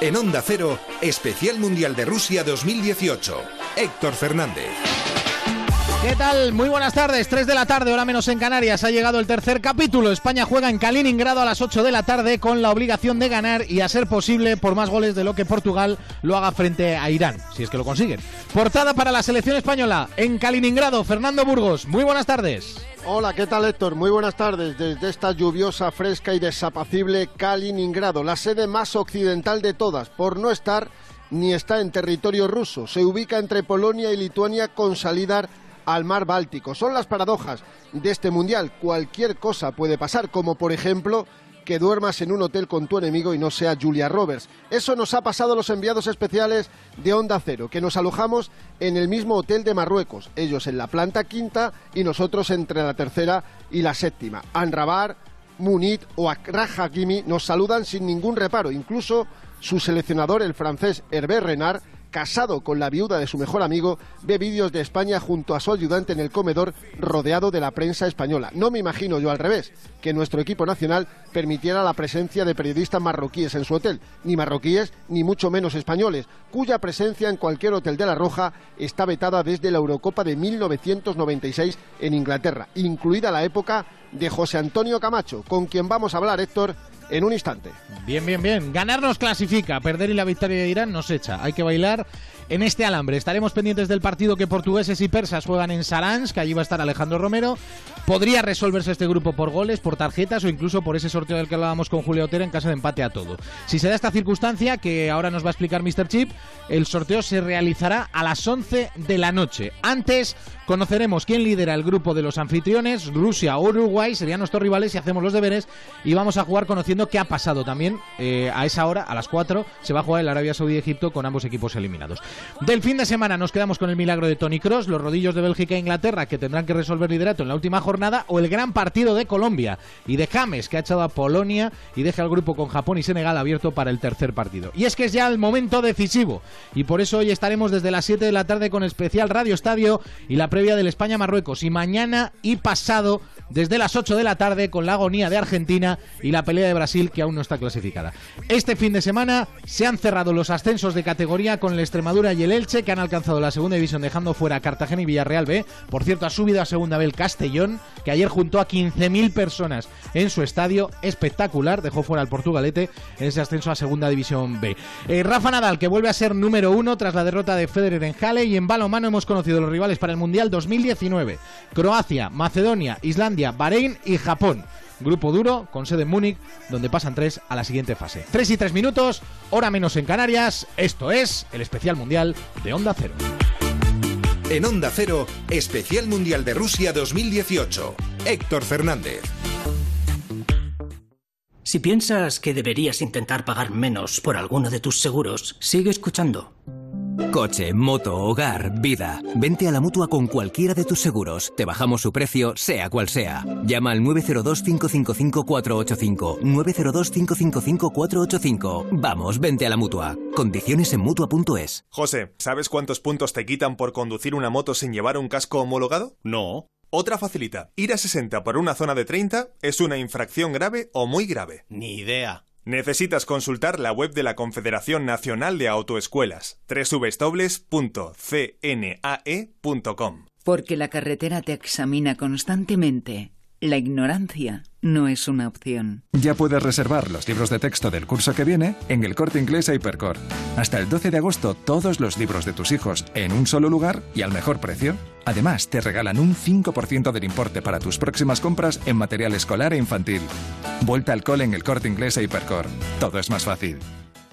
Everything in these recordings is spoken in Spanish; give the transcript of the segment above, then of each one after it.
En Onda Cero, Especial Mundial de Rusia 2018. Héctor Fernández. ¿Qué tal? Muy buenas tardes, 3 de la tarde, hora menos en Canarias. Ha llegado el tercer capítulo. España juega en Kaliningrado a las 8 de la tarde con la obligación de ganar y a ser posible por más goles de lo que Portugal lo haga frente a Irán, si es que lo consiguen. Portada para la selección española en Kaliningrado, Fernando Burgos. Muy buenas tardes. Hola, ¿qué tal Héctor? Muy buenas tardes desde esta lluviosa, fresca y desapacible Kaliningrado, la sede más occidental de todas, por no estar ni está en territorio ruso. Se ubica entre Polonia y Lituania con salida al mar Báltico. Son las paradojas de este mundial. Cualquier cosa puede pasar, como por ejemplo que duermas en un hotel con tu enemigo y no sea Julia Roberts. Eso nos ha pasado a los enviados especiales de Onda Cero, que nos alojamos en el mismo hotel de Marruecos, ellos en la planta quinta y nosotros entre la tercera y la séptima. Anrabar, Munit o Akrah Hakimi nos saludan sin ningún reparo, incluso su seleccionador, el francés Hervé Renard, casado con la viuda de su mejor amigo, ve vídeos de España junto a su ayudante en el comedor rodeado de la prensa española. No me imagino yo al revés, que nuestro equipo nacional permitiera la presencia de periodistas marroquíes en su hotel, ni marroquíes ni mucho menos españoles, cuya presencia en cualquier hotel de La Roja está vetada desde la Eurocopa de 1996 en Inglaterra, incluida la época de José Antonio Camacho, con quien vamos a hablar, Héctor, en un instante. Bien, bien, bien. Ganar nos clasifica, perder y la victoria de Irán nos echa. Hay que bailar en este alambre. Estaremos pendientes del partido que portugueses y persas juegan en Saransk, que allí va a estar Alejandro Romero. Podría resolverse este grupo por goles, por tarjetas o incluso por ese sorteo del que hablábamos con Julio Otero en caso de empate a todo. Si se da esta circunstancia, que ahora nos va a explicar Mr. Chip, el sorteo se realizará a las 11 de la noche. Antes conoceremos quién lidera el grupo de los anfitriones, Rusia o Uruguay, serían nuestros rivales y hacemos los deberes y vamos a jugar conociendo qué ha pasado también eh, a esa hora, a las 4, se va a jugar el Arabia Saudí-Egipto con ambos equipos eliminados. Del fin de semana nos quedamos con el milagro de Tony Cross, los rodillos de Bélgica e Inglaterra que tendrán que resolver liderato en la última jornada o el gran partido de Colombia y de James que ha echado a Polonia y deja el grupo con Japón y Senegal abierto para el tercer partido. Y es que es ya el momento decisivo y por eso hoy estaremos desde las 7 de la tarde con especial Radio Estadio y la previa del España-Marruecos. Y mañana y pasado desde las 8 de la tarde con la agonía de Argentina y la pelea de Brasil que aún no está clasificada. Este fin de semana se han cerrado los ascensos de categoría con el Extremadura y el Elche que han alcanzado la segunda división dejando fuera a Cartagena y Villarreal B. Por cierto, ha subido a segunda B el Castellón que ayer juntó a 15.000 personas en su estadio. Espectacular, dejó fuera al Portugalete en ese ascenso a segunda división B. Eh, Rafa Nadal que vuelve a ser número uno tras la derrota de Federer en Halle y en balonmano hemos conocido los rivales para el Mundial 2019. Croacia, Macedonia, Islandia, Bahrein y Japón. Grupo duro, con sede en Múnich, donde pasan tres a la siguiente fase. Tres y tres minutos, hora menos en Canarias. Esto es el especial mundial de Onda Cero. En Onda Cero, Especial Mundial de Rusia 2018. Héctor Fernández. Si piensas que deberías intentar pagar menos por alguno de tus seguros, sigue escuchando. Coche, moto, hogar, vida. Vente a la mutua con cualquiera de tus seguros. Te bajamos su precio, sea cual sea. Llama al 902-555-485. 902-555-485. Vamos, vente a la mutua. Condiciones en mutua.es. José, ¿sabes cuántos puntos te quitan por conducir una moto sin llevar un casco homologado? No. Otra facilita. Ir a 60 por una zona de 30 es una infracción grave o muy grave. Ni idea. Necesitas consultar la web de la Confederación Nacional de Autoescuelas, www.cnae.com. Porque la carretera te examina constantemente. La ignorancia no es una opción. Ya puedes reservar los libros de texto del curso que viene en el corte inglés Hypercore. Hasta el 12 de agosto, todos los libros de tus hijos en un solo lugar y al mejor precio. Además, te regalan un 5% del importe para tus próximas compras en material escolar e infantil. Vuelta al cole en el corte inglés Hypercore. Todo es más fácil.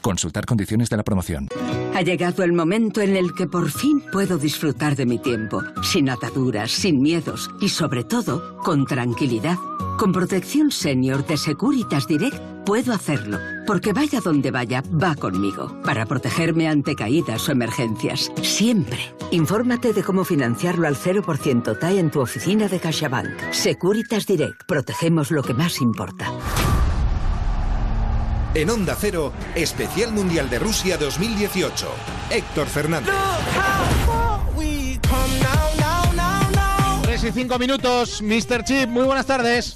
Consultar condiciones de la promoción. Ha llegado el momento en el que por fin puedo disfrutar de mi tiempo, sin ataduras, sin miedos y sobre todo con tranquilidad. Con protección senior de Securitas Direct puedo hacerlo, porque vaya donde vaya, va conmigo, para protegerme ante caídas o emergencias, siempre. Infórmate de cómo financiarlo al 0% TAE en tu oficina de CaixaBank. Securitas Direct, protegemos lo que más importa. En Onda Cero, Especial Mundial de Rusia 2018. Héctor Fernández. y 5 minutos. Mr. Chip, muy buenas tardes.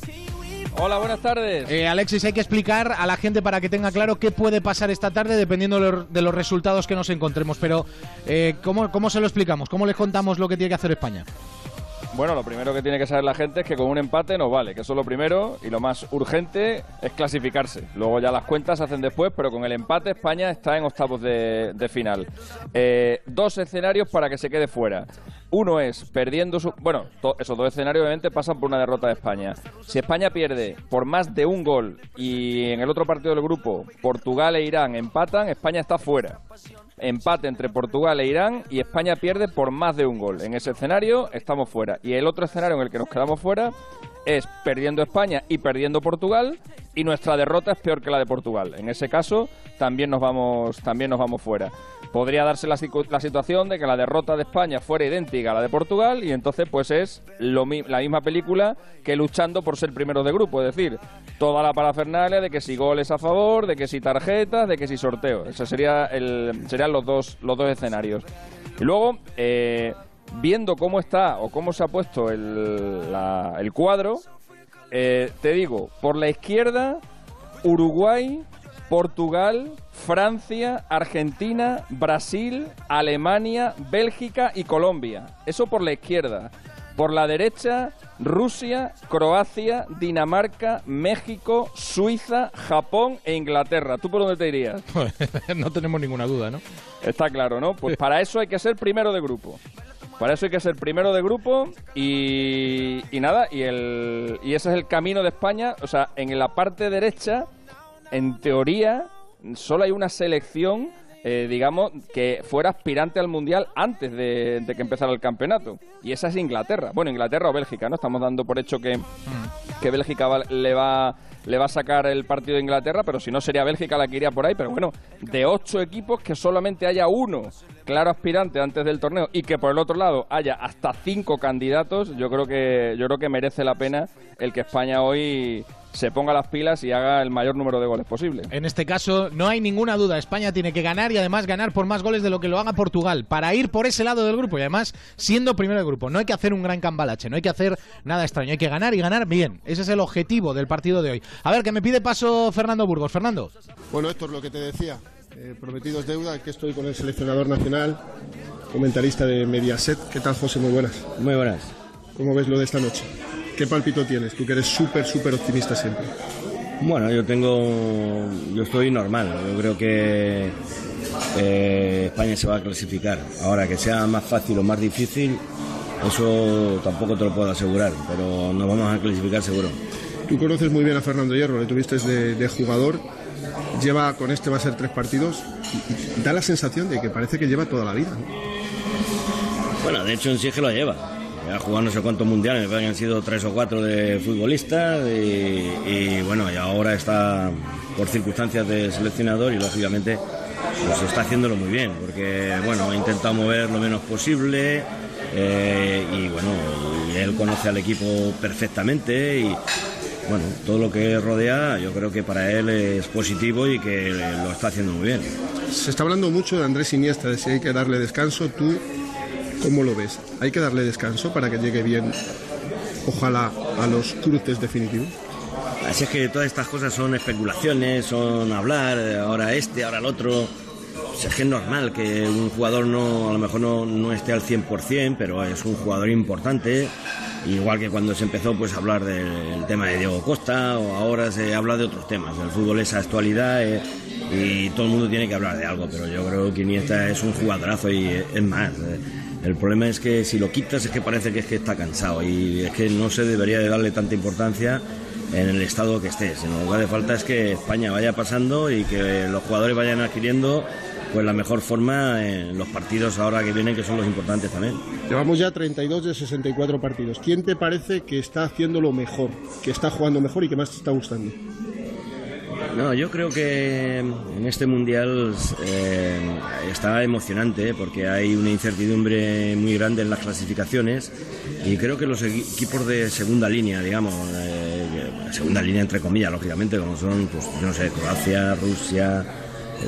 Hola, buenas tardes. Eh, Alexis, hay que explicar a la gente para que tenga claro qué puede pasar esta tarde dependiendo de los- de los resultados que nos encontremos. Pero, eh, ¿cómo, ¿cómo se lo explicamos? ¿Cómo les contamos lo que tiene que hacer España? Bueno, lo primero que tiene que saber la gente es que con un empate nos vale, que eso es lo primero y lo más urgente es clasificarse. Luego ya las cuentas se hacen después, pero con el empate España está en octavos de, final. Eh, dos escenarios para que se quede fuera. Uno es perdiendo su... Bueno, esos dos escenarios obviamente pasan por una derrota de España. Si España pierde por más de un gol y en el otro partido del grupo Portugal e Irán empatan, España está fuera. Empate entre Portugal e Irán y España pierde por más de un gol. En ese escenario estamos fuera. Y el otro escenario en el que nos quedamos fuera es perdiendo España y perdiendo Portugal y nuestra derrota es peor que la de Portugal. En ese caso también nos vamos también nos vamos fuera. Podría darse la, situación de que la derrota de España fuera idéntica a la de Portugal y entonces pues es lo la misma película que luchando por ser primeros de grupo, es decir, toda la parafernalia de que si goles a favor, de que si tarjetas, de que si sorteo. Ese sería el serían los dos los dos escenarios. Y luego eh, viendo cómo está o cómo se ha puesto el, la- el cuadro, eh, te digo, por la izquierda, Uruguay, Portugal, Francia, Argentina, Brasil, Alemania, Bélgica y Colombia. Eso por la izquierda. Por la derecha, Rusia, Croacia, Dinamarca, México, Suiza, Japón e Inglaterra. ¿Tú por dónde te irías? no tenemos ninguna duda, ¿no? Está claro, ¿no? Pues para eso hay que ser primero de grupo. Para eso hay que ser primero de grupo y, y nada, y, el, y ese es el camino de España. O sea, en la parte derecha, en teoría, solo hay una selección, eh, digamos, que fuera aspirante al Mundial antes de, de que empezara el campeonato. Y esa es Inglaterra. Bueno, Inglaterra o Bélgica, ¿no? Estamos dando por hecho que, que Bélgica le va le va a sacar el partido de Inglaterra, pero si no sería Bélgica la que iría por ahí. Pero bueno, de ocho equipos que solamente haya uno claro aspirante antes del torneo y que por el otro lado haya hasta cinco candidatos, yo creo que yo creo que merece la pena el que España hoy se ponga las pilas y haga el mayor número de goles posible. En este caso, no hay ninguna duda. España tiene que ganar y además ganar por más goles de lo que lo haga Portugal para ir por ese lado del grupo y además siendo primero de grupo. No hay que hacer un gran cambalache, no hay que hacer nada extraño. Hay que ganar y ganar bien. Ese es el objetivo del partido de hoy. A ver, que me pide paso Fernando Burgos. Fernando. Bueno, Héctor, lo que te decía, eh, prometidos deuda, que estoy con el seleccionador nacional, comentarista de Mediaset. ¿Qué tal, José? Muy buenas. Muy buenas. ¿Cómo ves lo de esta noche? ¿Qué palpito tienes? Tú que eres súper, súper optimista siempre. Bueno, yo tengo. Yo estoy normal. Yo creo que eh, España se va a clasificar. Ahora, que sea más fácil o más difícil, eso tampoco te lo puedo asegurar, pero nos vamos a clasificar seguro. Tú conoces muy bien a Fernando Hierro, le tuviste de, de jugador. Lleva con este va a ser tres partidos da la sensación de que parece que lleva toda la vida. ¿no? Bueno, de hecho en sí es que lo lleva. Ha jugado no sé cuántos mundiales, me parece que han sido tres o cuatro de futbolistas y, y, bueno, y ahora está por circunstancias de seleccionador y lógicamente pues está haciéndolo muy bien, porque bueno, ha intentado mover lo menos posible eh, y bueno, y él conoce al equipo perfectamente y bueno, todo lo que rodea yo creo que para él es positivo y que lo está haciendo muy bien. Se está hablando mucho de Andrés Iniesta, de si hay que darle descanso. ¿Tú cómo lo ves? ¿Hay que darle descanso para que llegue bien, ojalá, a los cruces definitivos? Así es que todas estas cosas son especulaciones, son hablar, ahora este, ahora el otro. Es que es normal que un jugador no, a lo mejor no, no esté al 100%, pero es un jugador importante. Igual que cuando se empezó pues, a hablar del tema de Diego Costa, o ahora se habla de otros temas. El fútbol es actualidad eh, y todo el mundo tiene que hablar de algo, pero yo creo que Iniesta es un jugadorazo y es más. eh, el problema es que si lo quitas es que parece que es que está cansado y es que no se debería de darle tanta importancia en el estado que esté. sino Lo que hace falta es que España vaya pasando y que los jugadores vayan adquiriendo pues la mejor forma en los partidos ahora que vienen, que son los importantes también. Llevamos ya 32 de 64 partidos. ¿Quién te parece que está haciéndolo mejor, que está jugando mejor y que más te está gustando? No, yo creo que en este mundial eh, está emocionante porque hay una incertidumbre muy grande en las clasificaciones y creo que los equipos de segunda línea, digamos, eh, segunda línea entre comillas, lógicamente, como son, pues, no sé, Croacia, Rusia,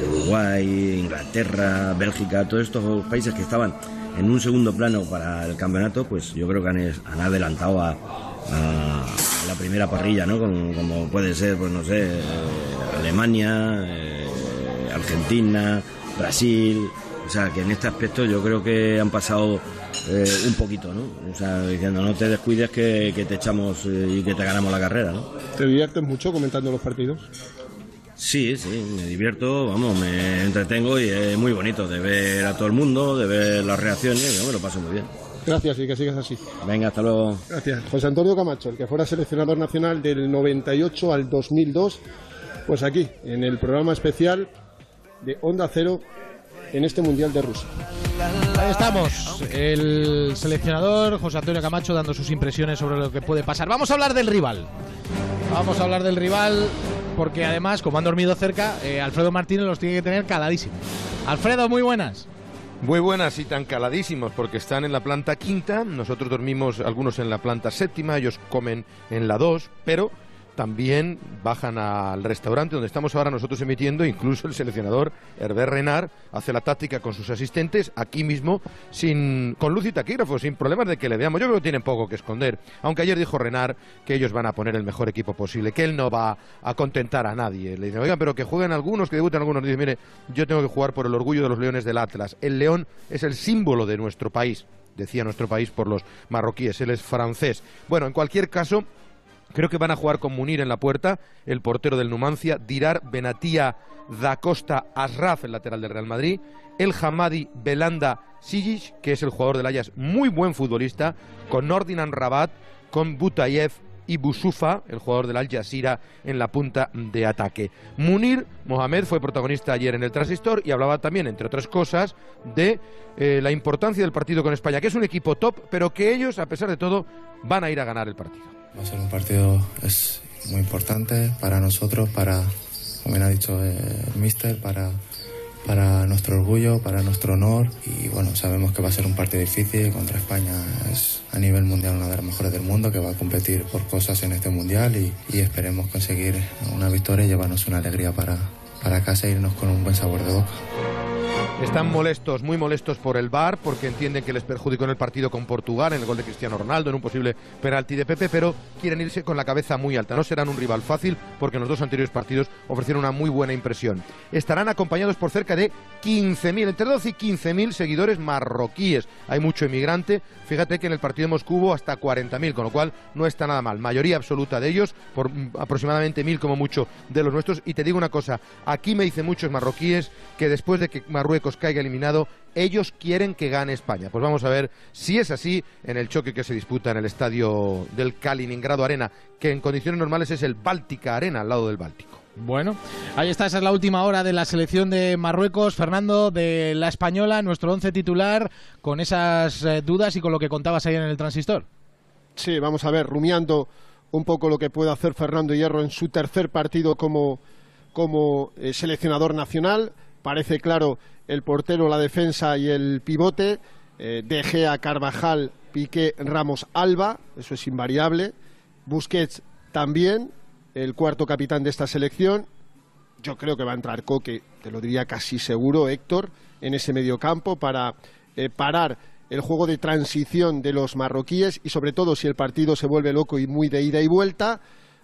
Uruguay, Inglaterra, Bélgica, todos estos países que estaban en un segundo plano para el campeonato, pues yo creo que han, adelantado a, la primera parrilla, ¿no? Como, puede ser, pues no sé, eh, Alemania, eh, Argentina, Brasil. O sea, que en este aspecto yo creo que han pasado eh, un poquito, ¿no? O sea, diciendo, no te descuides que, te echamos y que te ganamos la carrera, ¿no? ¿Te diviertes mucho comentando los partidos? Sí, sí, me divierto, vamos, me entretengo y es muy bonito de ver a todo el mundo, de ver las reacciones, yo me lo paso muy bien. Gracias y que sigas así. Venga, hasta luego. Gracias. José Antonio Camacho, el que fuera seleccionador nacional del 98 al 2002, pues aquí, en el programa especial de Onda Cero en este Mundial de Rusia. Ahí estamos, el seleccionador José Antonio Camacho dando sus impresiones sobre lo que puede pasar. Vamos a hablar del rival. Vamos a hablar del rival porque además, como han dormido cerca, eh, Alfredo Martínez los tiene que tener caladísimos. Alfredo, muy buenas. Muy buenas y tan caladísimos porque están en la planta quinta, nosotros dormimos algunos en la planta séptima, ellos comen en la dos, pero también bajan al restaurante donde estamos ahora nosotros emitiendo, incluso el seleccionador Herbert Renard hace la táctica con sus asistentes aquí mismo, sin, con luz y taquígrafo, sin problemas de que le veamos. Yo creo que tienen poco que esconder, aunque ayer dijo Renard que ellos van a poner el mejor equipo posible, que él no va a contentar a nadie. Le dicen, oigan, pero que jueguen algunos, que debuten algunos. Dice, mire, yo tengo que jugar por el orgullo de los leones del Atlas. El león es el símbolo de nuestro país decía nuestro país por los marroquíes, él es francés. Bueno, en cualquier caso, Creo que van a jugar con Munir en la puerta, el portero del Numancia, Dirar, Benatía, Da Costa, Asraf, el lateral del Real Madrid, el Hamadi, Belanda, Sijic, que es el jugador del Ajax, muy buen futbolista, con Nordinan Rabat, con Butayev y Busufa, el jugador del Al Jazeera, en la punta de ataque. Munir Mohamed fue protagonista ayer en el Transistor y hablaba también, entre otras cosas, de eh, la importancia del partido con España, que es un equipo top, pero que ellos, a pesar de todo, van a ir a ganar el partido. Va a ser un partido es muy importante para nosotros, para, como bien ha dicho el mister, para, para nuestro orgullo, para nuestro honor. Y bueno, sabemos que va a ser un partido difícil contra España. Es a nivel mundial una de las mejores del mundo que va a competir por cosas en este mundial y, y esperemos conseguir una victoria y llevarnos una alegría para, para casa e irnos con un buen sabor de boca. Están molestos, muy molestos por el VAR, porque entienden que les perjudicó en el partido con Portugal, en el gol de Cristiano Ronaldo, en un posible penalti de Pepe, pero quieren irse con la cabeza muy alta. No serán un rival fácil, porque en los dos anteriores partidos ofrecieron una muy buena impresión. Estarán acompañados por cerca de 15.000, entre 12 y 15.000 seguidores marroquíes. Hay mucho emigrante. Fíjate que en el partido de Moscú hubo hasta 40.000, con lo cual no está nada mal. Mayoría absoluta de ellos, por aproximadamente 1.000 como mucho de los nuestros. Y te digo una cosa, aquí me dicen muchos marroquíes que después de que Marruecos caiga eliminado, ellos quieren que gane España. Pues vamos a ver si es así en el choque que se disputa en el estadio del Kaliningrado Arena, que en condiciones normales es el Báltica Arena, al lado del Báltico. Bueno, ahí está, esa es la última hora de la selección de Marruecos. Fernando, de la española, nuestro once titular, con esas eh, dudas y con lo que contabas ayer en el transistor. Sí, vamos a ver, rumiando un poco lo que puede hacer Fernando Hierro en su tercer partido como, como eh, seleccionador nacional. Parece claro el portero, la defensa y el pivote. Eh, Carvajal, Piqué, Ramos, Alba, eso es invariable. Busquets también, el cuarto capitán de esta selección. Yo creo que va a entrar Coque, te lo diría casi seguro, Héctor, en ese mediocampo para eh, parar el juego de transición de los marroquíes y sobre todo si el partido se vuelve loco y muy de ida y vuelta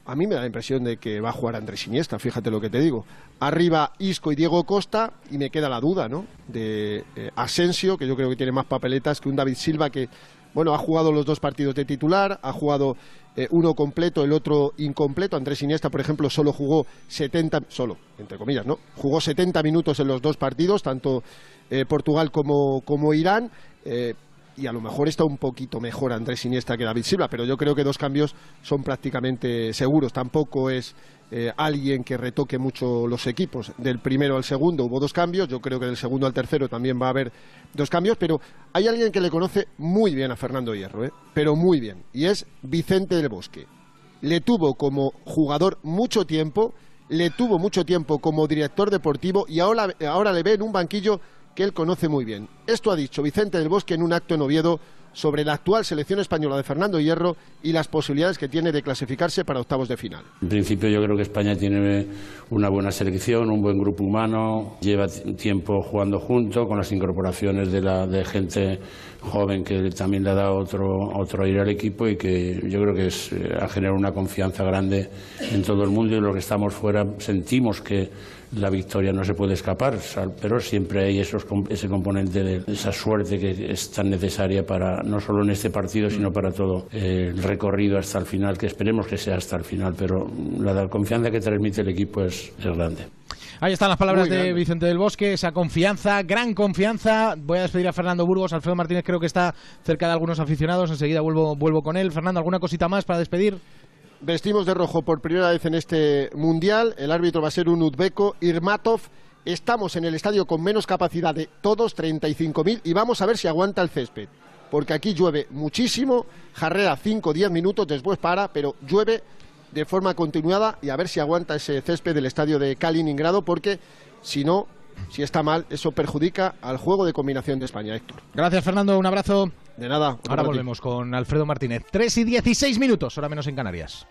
a mí me da la impresión de que va a jugar Andrés Iniesta, fíjate lo que te digo. Arriba Isco y Diego Costa, y me queda la duda, ¿no? De eh, Asensio, que yo creo que tiene más papeletas que un David Silva que, bueno, ha jugado los dos partidos de titular, ha jugado eh, uno completo, el otro incompleto. Andrés Iniesta, por ejemplo, solo jugó 70, solo, entre comillas, ¿no? Jugó 70 minutos en los dos partidos, tanto eh, Portugal como, como Irán y a lo mejor está un poquito mejor Andrés Iniesta que David Silva, pero yo creo que dos cambios son prácticamente seguros. Tampoco es eh, alguien que retoque mucho los equipos. Del primero al segundo hubo dos cambios, yo creo que del segundo al tercero también va a haber dos cambios, pero hay alguien que le conoce muy bien a Fernando Hierro, ¿eh? pero muy bien, y es Vicente del Bosque. Le tuvo como jugador mucho tiempo, le tuvo mucho tiempo como director deportivo y ahora, ahora le ve en un banquillo que él conoce muy bien. Esto ha dicho Vicente del Bosque en un acto en Oviedo sobre la actual selección española de Fernando Hierro y las posibilidades que tiene de clasificarse para octavos de final. En principio yo creo que España tiene una buena selección, un buen grupo humano, lleva tiempo jugando junto con las incorporaciones de, gente joven que también le ha dado otro, otro aire al equipo y que yo creo que es, eh, ha generado una confianza grande en todo el mundo y los que estamos fuera sentimos que la victoria no se puede escapar, pero siempre hay esos, ese componente de esa suerte que es tan necesaria para no solo en este partido, sino para todo el recorrido hasta el final, que esperemos que sea hasta el final, pero la confianza que transmite el equipo es, es grande. Ahí están las palabras de Vicente del Bosque, esa confianza, gran confianza. Voy a despedir a Fernando Burgos, Alfredo Martínez creo que está cerca de algunos aficionados, enseguida vuelvo, vuelvo con él. Fernando, ¿alguna cosita más para despedir? Vestimos de rojo por primera vez en este mundial. El árbitro va a ser un uzbeco, Irmatov. Estamos en el estadio con menos capacidad de todos, 35.000, y vamos a ver si aguanta el césped. Porque aquí llueve muchísimo, jarrea 5 o 10 minutos, después para, pero llueve de forma continuada y a ver si aguanta ese césped del estadio de Kaliningrado, porque si no, si está mal, eso perjudica al juego de combinación de España, Héctor. Gracias, Fernando. Un abrazo. De nada. Ahora volvemos con Alfredo Martínez. 3 y 16 minutos, hora menos en Canarias.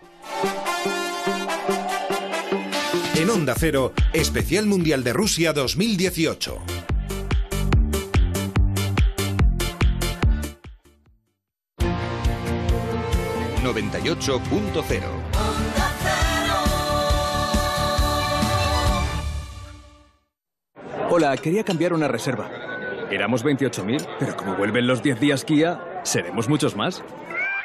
En Onda Cero, Especial Mundial de Rusia 2018. ...98.0 Hola, quería cambiar una reserva. Éramos 28.000, pero como vuelven los 10 días Kia, seremos muchos más.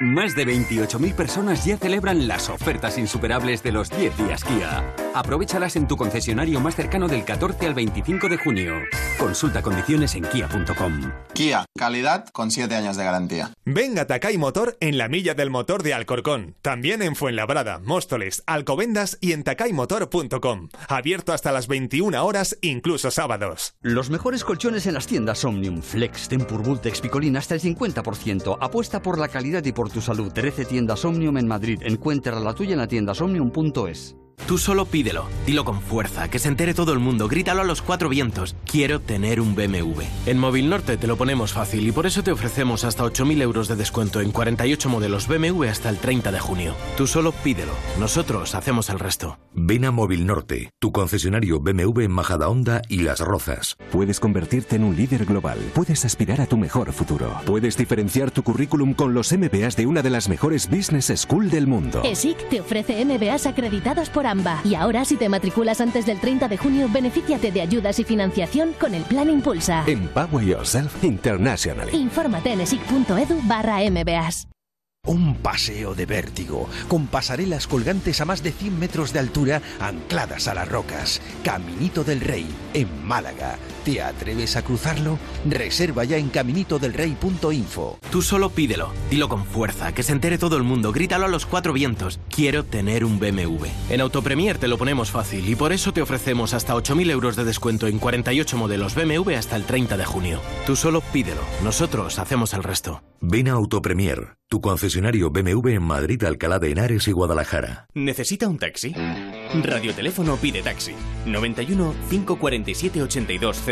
Más de 28.000 personas ya celebran las ofertas insuperables de los 10 días Kia. Aprovechalas en tu concesionario más cercano del 14 al 25 de junio. Consulta condiciones en kia.com. Kia, calidad con 7 años de garantía. Venga Takai Motor en la milla del motor de Alcorcón. También en Fuenlabrada, Móstoles, Alcobendas y en takaymotor.com. Abierto hasta las 21 horas, incluso sábados. Los mejores colchones en las tiendas Omnium, Flex, Tempur, Vultex, Picolín hasta el 50%. Apuesta por la calidad y por tu salud. 13 tiendas Omnium en Madrid. Encuentra la tuya en la tienda omnium.es. Tú solo pídelo, dilo con fuerza, que se entere todo el mundo, grítalo a los cuatro vientos. Quiero tener un BMW. En Móvil Norte te lo ponemos fácil y por eso te ofrecemos hasta 8.000 euros de descuento en 48 modelos BMW hasta el 30 de junio. Tú solo pídelo, nosotros hacemos el resto. Ven a Móvil Norte, tu concesionario BMW en Majadahonda y Las Rozas. Puedes convertirte en un líder global, puedes aspirar a tu mejor futuro, puedes diferenciar tu currículum con los MBAs de una de las mejores business school del mundo. ESIC te ofrece MBAs acreditados por y ahora, si te matriculas antes del 30 de junio, benefíciate de ayudas y financiación con el Plan Impulsa. Empower Yourself Internationally. Infórmate en esic.edu barra MBAs. Un paseo de vértigo, con pasarelas colgantes a más de 100 metros de altura ancladas a las rocas. Caminito del Rey, en Málaga. ¿Te atreves a cruzarlo? Reserva ya en caminitodelrey.info. Tú solo pídelo, dilo con fuerza, que se entere todo el mundo, grítalo a los cuatro vientos. Quiero tener un BMW. En Autopremier te lo ponemos fácil y por eso te ofrecemos hasta 8.000 euros de descuento en 48 modelos BMW hasta el 30 de junio. Tú solo pídelo, nosotros hacemos el resto. Ven a Autopremier, tu concesionario BMW en Madrid, Alcalá de Henares y Guadalajara. ¿Necesita un taxi? Radioteléfono pide taxi. 91 547 8200.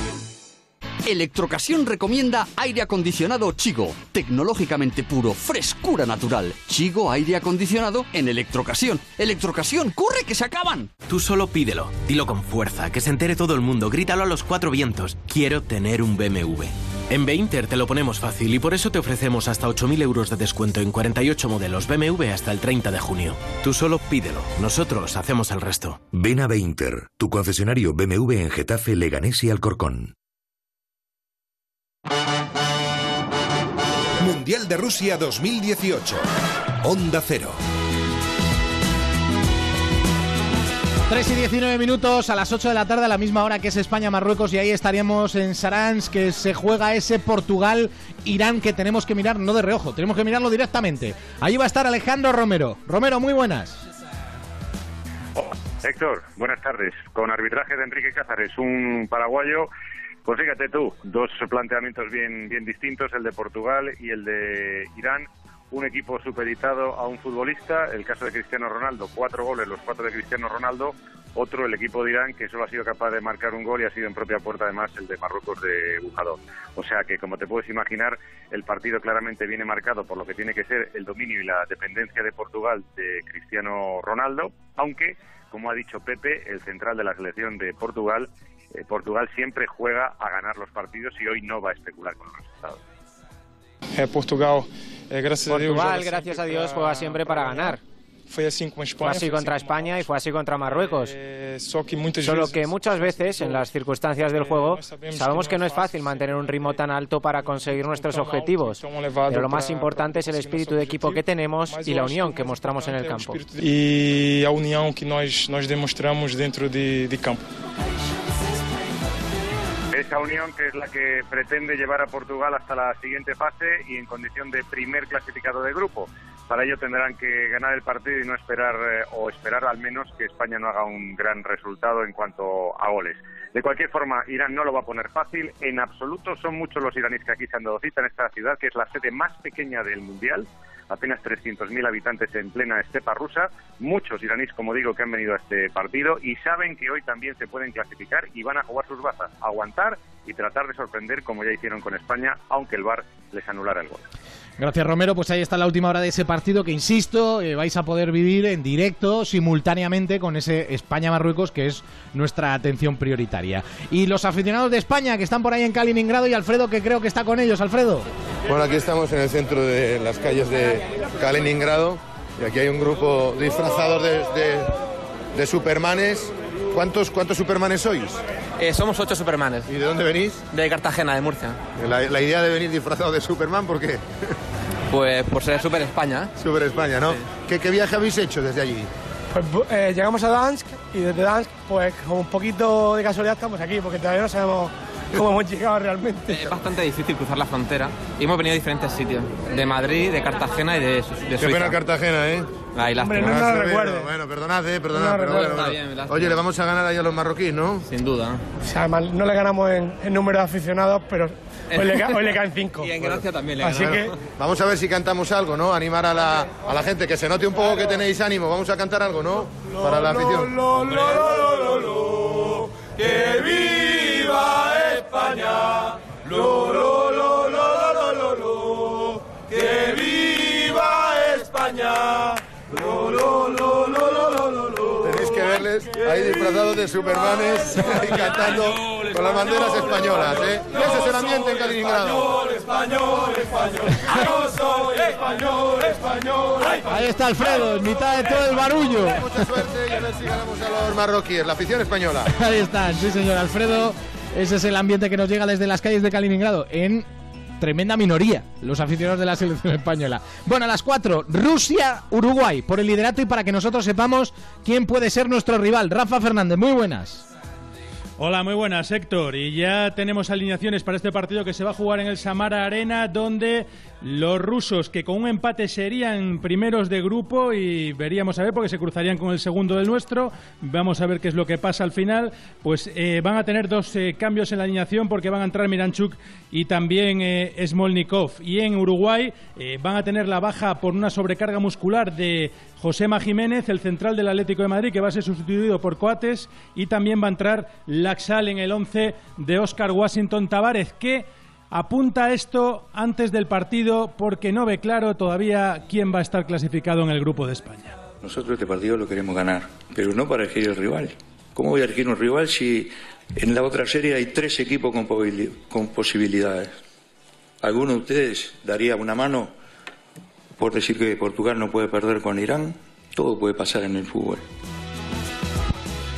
Electrocasión recomienda aire acondicionado Chigo, tecnológicamente puro, frescura natural. Chigo aire acondicionado en Electrocasión. Electrocasión, corre que se acaban. Tú solo pídelo, dilo con fuerza, que se entere todo el mundo, grítalo a los cuatro vientos. Quiero tener un BMW. En Beinter te lo ponemos fácil y por eso te ofrecemos hasta 8.000 euros de descuento en 48 modelos BMW hasta el 30 de junio. Tú solo pídelo, nosotros hacemos el resto. Ven a Beinter, tu concesionario BMW en Getafe, Leganés y Alcorcón. Mundial de Rusia 2018. Onda Cero. 3 y 19 minutos a las 8 de la tarde, a la misma hora que es España-Marruecos, y ahí estaríamos en Sarans, que se juega ese Portugal-Irán que tenemos que mirar no de reojo, tenemos que mirarlo directamente. Ahí va a estar Alejandro Romero. Romero, muy buenas. Héctor, buenas tardes. Con arbitraje de Enrique Cázares, un paraguayo Pues fíjate tú, dos planteamientos bien, bien distintos, el de Portugal y el de Irán. Un equipo supeditado a un futbolista, el caso de Cristiano Ronaldo, cuatro goles, los cuatro de Cristiano Ronaldo. Otro, el equipo de Irán, que solo ha sido capaz de marcar un gol y ha sido en propia puerta, además, el de Marruecos de Bujador. O sea que, como te puedes imaginar, el partido claramente viene marcado por lo que tiene que ser el dominio y la dependencia de Portugal de Cristiano Ronaldo, aunque, como ha dicho Pepe, el central de la selección de Portugal, eh, Portugal siempre juega a ganar los partidos y hoy no va a especular con los resultados. Eh, Portugal, eh, gracias a Dios, Portugal, gracias a Dios, juega siempre para ganar. Fue así con España. fue contra así con España y fue así contra Marruecos. Só que muchas Solo veces- que muchas veces, en las circunstancias del juego, sabemos que no es fácil mantener un ritmo tan alto para conseguir nuestros objetivos. Pero lo más importante es el espíritu de equipo que tenemos y la unión que mostramos en el campo. E a união que nós demonstramos dentro de, de campo. Esa unión que es la que pretende llevar a Portugal hasta la siguiente fase y en condición de primer clasificado de grupo. Para ello tendrán que ganar el partido y no esperar, eh, o esperar al menos que España no haga un gran resultado en cuanto a goles. De cualquier forma, Irán no lo va a poner fácil. En absoluto son muchos los iraníes que aquí se han dado cita en esta ciudad, que es la sede más pequeña del Mundial. Apenas 300.000 habitantes en plena estepa rusa. Muchos iraníes, como digo, que han venido a este partido y saben que hoy también se pueden clasificar y van a jugar sus bazas, aguantar y tratar de sorprender como ya hicieron con España, aunque el VAR les anulara el gol. Gracias Romero, pues ahí está la última hora de ese partido que insisto, eh, vais a poder vivir en directo simultáneamente con ese España-Marruecos que es nuestra atención prioritaria. Y los aficionados de España que están por ahí en Kaliningrado y Alfredo que creo que está con ellos, Alfredo. Bueno, aquí estamos en el centro de las calles de Kaliningrado y aquí hay un grupo disfrazados de, de- de supermanes. ¿Cuántos, ¿Cuántos supermanes sois? Eh, somos ocho Supermanes. ¿Y de dónde venís? De Cartagena, de Murcia. La, la idea de venir disfrazado de Superman, ¿por qué? Pues por ser Super España. Super España, ¿no? ¿Qué, qué viaje habéis hecho desde allí? Pues eh, llegamos a Dansk y desde Dansk, pues con un poquito de casualidad estamos aquí, porque todavía no sabemos cómo hemos llegado realmente. Es bastante difícil cruzar la frontera y hemos venido a diferentes sitios. De Madrid, de Cartagena y de, de Qué pena Cartagena, ¿eh? Ahí lástima. Hombre, no Ah, sí, recuerde. Bueno, perdonad, eh, perdonad, No, pero recuerdo. bueno, Está bueno. bien, lástima. Oye, le vamos a ganar ahí a los marroquíes, ¿no? Sin duda. O sea, además, no le ganamos en, en número de aficionados, pero hoy le, hoy le caen cinco. Y en gracia también le Así ganamos. que Vamos a ver si cantamos algo, ¿no? Animar a la, a la gente, que se note un poco que tenéis ánimo. Vamos a cantar algo, ¿no? Para la afición. ¡Que viva España! ¡Lo, lo, lo, lo, lo, lo, lo, lo! ¡Que viva España! ¡Lo, lo, lo, lo, lo, lo, lo, lo! Tenéis que verles ahí disfrazados de supermanes y cantando con las banderas españolas, ¿eh? Ese es el ambiente en Kaliningrado. Español, español, yo soy español, español. Ahí está Alfredo, en mitad de todo el barullo. Mucha suerte y a ver si ganamos a los marroquíes, la afición española. Ahí están, sí señor Alfredo. Ese es el ambiente que nos llega desde las calles de Kaliningrado en tremenda minoría, los aficionados de la selección española. Bueno, a las 4, Rusia-Uruguay, por el liderato y para que nosotros sepamos quién puede ser nuestro rival. Rafa Fernández, muy buenas. Hola, muy buenas, Héctor. Y ya tenemos alineaciones para este partido que se va a jugar en el Samara Arena, donde los rusos, que con un empate serían primeros de grupo y veríamos a ver, porque se cruzarían con el segundo del nuestro, vamos a ver qué es lo que pasa al final, pues eh, van a tener dos eh, cambios en la alineación porque van a entrar Miranchuk y también eh, Smolnikov. Y en Uruguay van a tener la baja por una sobrecarga muscular de Josema Jiménez, el central del Atlético de Madrid, que va a ser sustituido por Coates, y también va a entrar Laxal en el 11 de Oscar Washington Tavares, que apunta esto antes del partido porque no ve claro todavía quién va a estar clasificado en el grupo de España. Nosotros este partido lo queremos ganar, pero no para elegir el rival. ¿Cómo voy a elegir un rival si en la otra serie hay tres equipos con, posibilidades? ¿Alguno de ustedes daría una mano por decir que Portugal no puede perder con Irán? Todo puede pasar en el fútbol.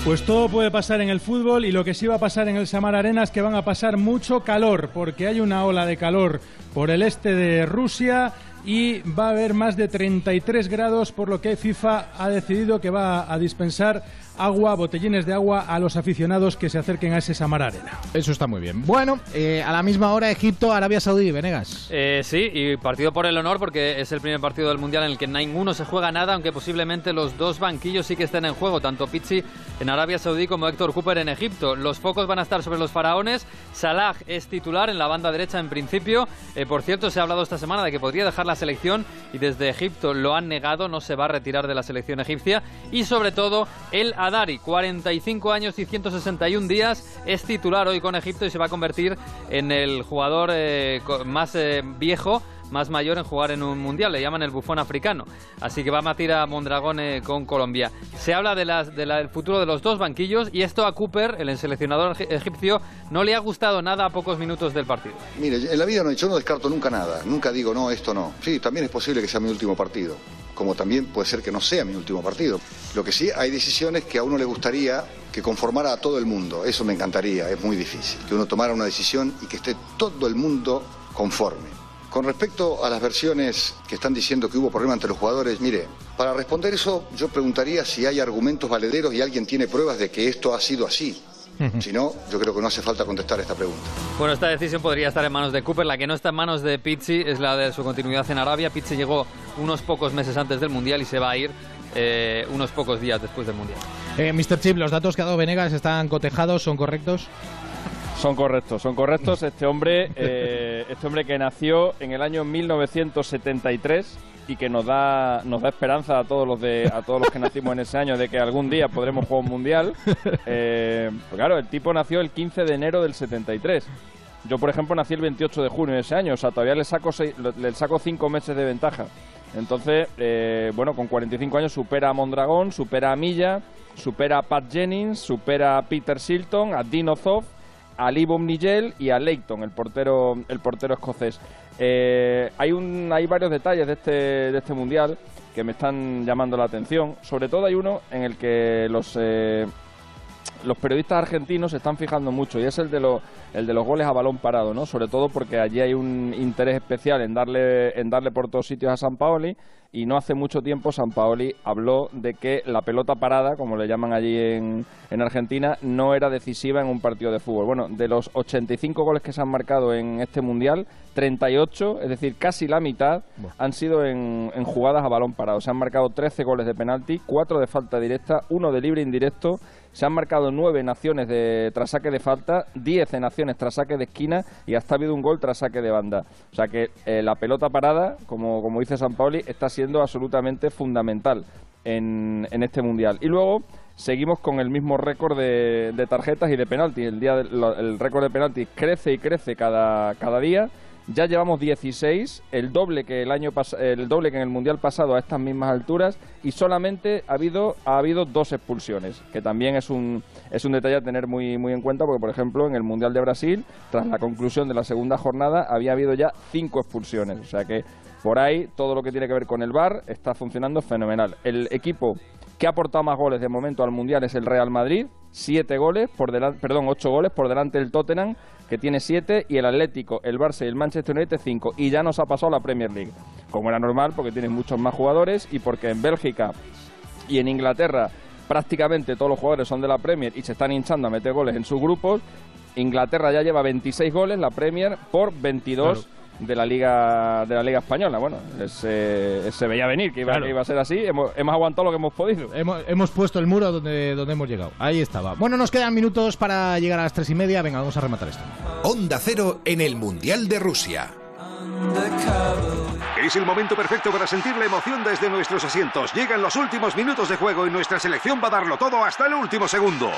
Pues todo puede pasar en el fútbol y lo que sí va a pasar en el Samar Arena es que van a pasar mucho calor, porque hay una ola de calor por el este de Rusia y va a haber más de 33 grados, por lo que FIFA ha decidido que va a dispensar agua, botellines de agua a los aficionados que se acerquen a ese Samara Arena. Eso está muy bien. Bueno, eh, a la misma hora Egipto, Arabia Saudí, Venegas. Eh, sí, y partido por el honor porque es el primer partido del Mundial en el que ninguno se juega nada, aunque posiblemente los dos banquillos sí que estén en juego, tanto Pizzi en Arabia Saudí como Héctor Cooper en Egipto. Los focos van a estar sobre los faraones. Salah es titular en la banda derecha en principio. Eh, por cierto, se ha hablado esta semana de que podría dejar la selección y desde Egipto lo han negado, no se va a retirar de la selección egipcia. Y sobre todo, el Adari, 45 años y 161 días, es titular hoy con Egipto y se va a convertir en el jugador eh, más eh, viejo más mayor en jugar en un mundial, le llaman el bufón africano. Así que va a matir a Mondragón eh, con Colombia. Se habla de del futuro de los dos banquillos y esto a Cooper, el seleccionador egipcio, no le ha gustado nada a pocos minutos del partido. Mire, en la vida no, yo no descarto nunca nada, nunca digo no, esto no. Sí, también es posible que sea mi último partido como también puede ser que no sea mi último partido. Lo que sí, hay decisiones que a uno le gustaría que conformara a todo el mundo. Eso me encantaría, es muy difícil. Que uno tomara una decisión y que esté todo el mundo conforme. Con respecto a las versiones que están diciendo que hubo problema entre los jugadores, mire, para responder eso yo preguntaría si hay argumentos valederos y alguien tiene pruebas de que esto ha sido así. Si no, yo creo que no hace falta contestar esta pregunta. Bueno, esta decisión podría estar en manos de Cooper. La que no está en manos de Pizzi es la de su continuidad en Arabia. Pizzi llegó unos pocos meses antes del Mundial y se va a ir eh, unos pocos días después del Mundial. Eh, Mr. Chip, ¿los datos que ha dado Venegas están cotejados? ¿Son correctos? Son correctos, son correctos. Este hombre, eh, este hombre que nació en el año 1973 y que nos da nos da esperanza a todos los de a todos los que nacimos en ese año de que algún día podremos jugar un mundial. Eh, pues claro, el tipo nació el 15 de enero del 73. Yo, por ejemplo, nací el 28 de junio de ese año, o sea, todavía le saco le saco cinco meses de ventaja. Entonces, eh, bueno, con 45 años supera a Mondragón, supera a Milla, supera a Pat Jennings, supera a Peter Shilton, a Dino Zoff, a Lee Nigel y a Leighton, el portero, el portero escocés. Eh, hay, un, hay varios detalles de este, de este mundial que me están llamando la atención. Sobre todo hay uno en el que los, eh, los periodistas argentinos se están fijando mucho y es el de, los, el de los goles a balón parado, ¿no? Sobre todo porque allí hay un interés especial en darle, en darle por todos sitios a San Paoli y no hace mucho tiempo San Paoli habló de que la pelota parada, como le llaman allí en, en Argentina, no era decisiva en un partido de fútbol. Bueno, de los 85 goles que se han marcado en este Mundial, 38, es decir, casi la mitad, han sido en, en jugadas a balón parado. Se han marcado 13 goles de penalti, 4 de falta directa, 1 de libre indirecto se han marcado nueve naciones de, tras saque de falta, diez en acciones tras saque de esquina y hasta ha habido un gol tras saque de banda. O sea que eh, la pelota parada, como, como dice San Pauli, está siendo absolutamente fundamental en, en este mundial. Y luego seguimos con el mismo récord de, tarjetas y de penaltis. El, día el récord de penaltis crece y crece cada, cada día ya llevamos 16, el doble que el año el doble que en el mundial pasado a estas mismas alturas y solamente ha habido ha habido dos expulsiones, que también es un es un detalle a tener muy muy en cuenta porque por ejemplo en el mundial de Brasil tras la conclusión de la segunda jornada había habido ya cinco expulsiones, o sea que por ahí todo lo que tiene que ver con el VAR está funcionando fenomenal. El equipo que ha aportado más goles de momento al mundial es el Real Madrid, siete goles por delante, perdón, ocho goles por delante del Tottenham que tiene 7, y el Atlético, el Barça y el Manchester United 5. Y ya nos ha pasado la Premier League, como era normal, porque tienen muchos más jugadores y porque en Bélgica y en Inglaterra prácticamente todos los jugadores son de la Premier y se están hinchando a meter goles en sus grupos. Inglaterra ya lleva 26 goles, la Premier, por 22 de la liga de la liga española. Bueno, se, se veía venir que iba, iba, a ser así. Hemos, hemos, aguantado lo que hemos podido. Hemos, hemos puesto el muro donde, donde hemos llegado. Ahí estaba. Bueno, nos quedan minutos para llegar a las tres y media. Venga, vamos a rematar esto. Onda Cero en el Mundial de Rusia. Es el momento perfecto para sentir la emoción desde nuestros asientos. Llegan los últimos minutos de juego y nuestra selección va a darlo todo hasta el último segundo.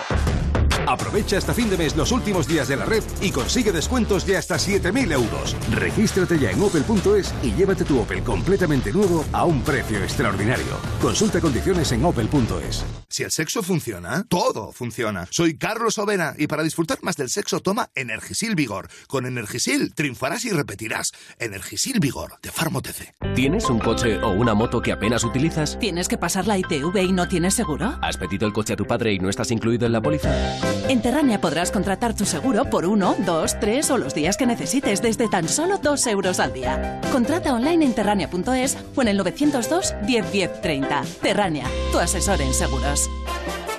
Aprovecha hasta fin de mes los últimos días de la red y consigue descuentos de hasta 7.000 euros. Regístrate ya en opel.es y llévate tu Opel completamente nuevo a un precio extraordinario. Consulta condiciones en opel.es. Si el sexo funciona, todo funciona. Soy Carlos Ovena y para disfrutar más del sexo toma Energisil Vigor. Con Energisil triunfarás y repetirás. Energisil Vigor de Farmotece. ¿Tienes un coche o una moto que apenas utilizas? ¿Tienes que pasar la ITV y no tienes seguro? ¿Has pedido el coche a tu padre y no estás incluido en la póliza? En Terrania podrás contratar tu seguro por uno, dos, tres o los días que necesites desde tan solo dos euros al día. Contrata online en terrania.es o en el 902 10 10 30. Terrania, tu asesor en seguros.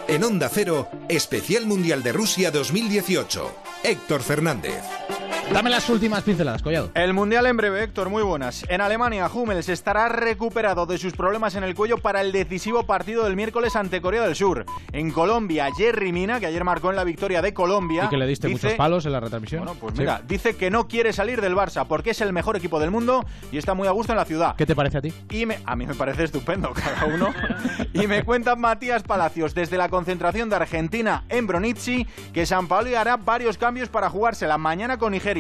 En Onda Cero, Especial Mundial de Rusia 2018. Héctor Fernández. Dame las últimas pinceladas, Collado. El Mundial en breve, Héctor, muy buenas. En Alemania, Hummels estará recuperado de sus problemas en el cuello para el decisivo partido del miércoles ante Corea del Sur. En Colombia, Jerry Mina, que ayer marcó en la victoria de Colombia... Y que le diste dice- muchos palos en la retransmisión. Bueno, pues Sí. mira, dice que no quiere salir del Barça porque es el mejor equipo del mundo y está muy a gusto en la ciudad. ¿Qué te parece a ti? Y me- a mí me parece estupendo, cada uno. y me cuenta Matías Palacios desde la concentración de Argentina en Bronici que San Paolo hará varios cambios para jugársela mañana con Nigeria.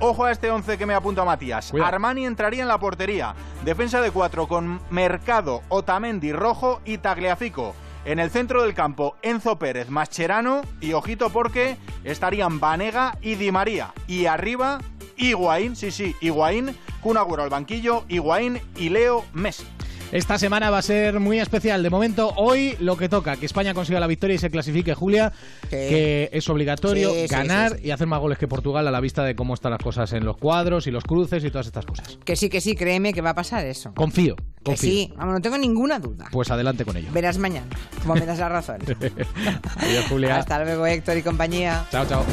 Ojo a este 11 que me apunta Matías. Cuidado. Armani entraría en la portería. Defensa de cuatro con Mercado, Otamendi, Rojo y Tagliafico. En el centro del campo, Enzo Pérez, Mascherano y ojito porque estarían Vanega y Di María. Y arriba, Higuaín, sí, sí, Higuaín, Kun Agüero al banquillo, Higuaín y Leo Messi. Esta semana va a ser muy especial. De momento, hoy lo que toca, que España consiga la victoria y se clasifique, Julia, que es obligatorio Sí, ganar sí, y hacer más goles que Portugal a la vista de cómo están las cosas en los cuadros y los cruces y todas estas cosas. Que sí, que sí, créeme que va a pasar eso. Confío, Que sí, vamos, no tengo ninguna duda. Pues adelante con ello. Verás mañana, como me das la razón. Adiós, Julia. Hasta luego, Héctor y compañía. Chao, chao.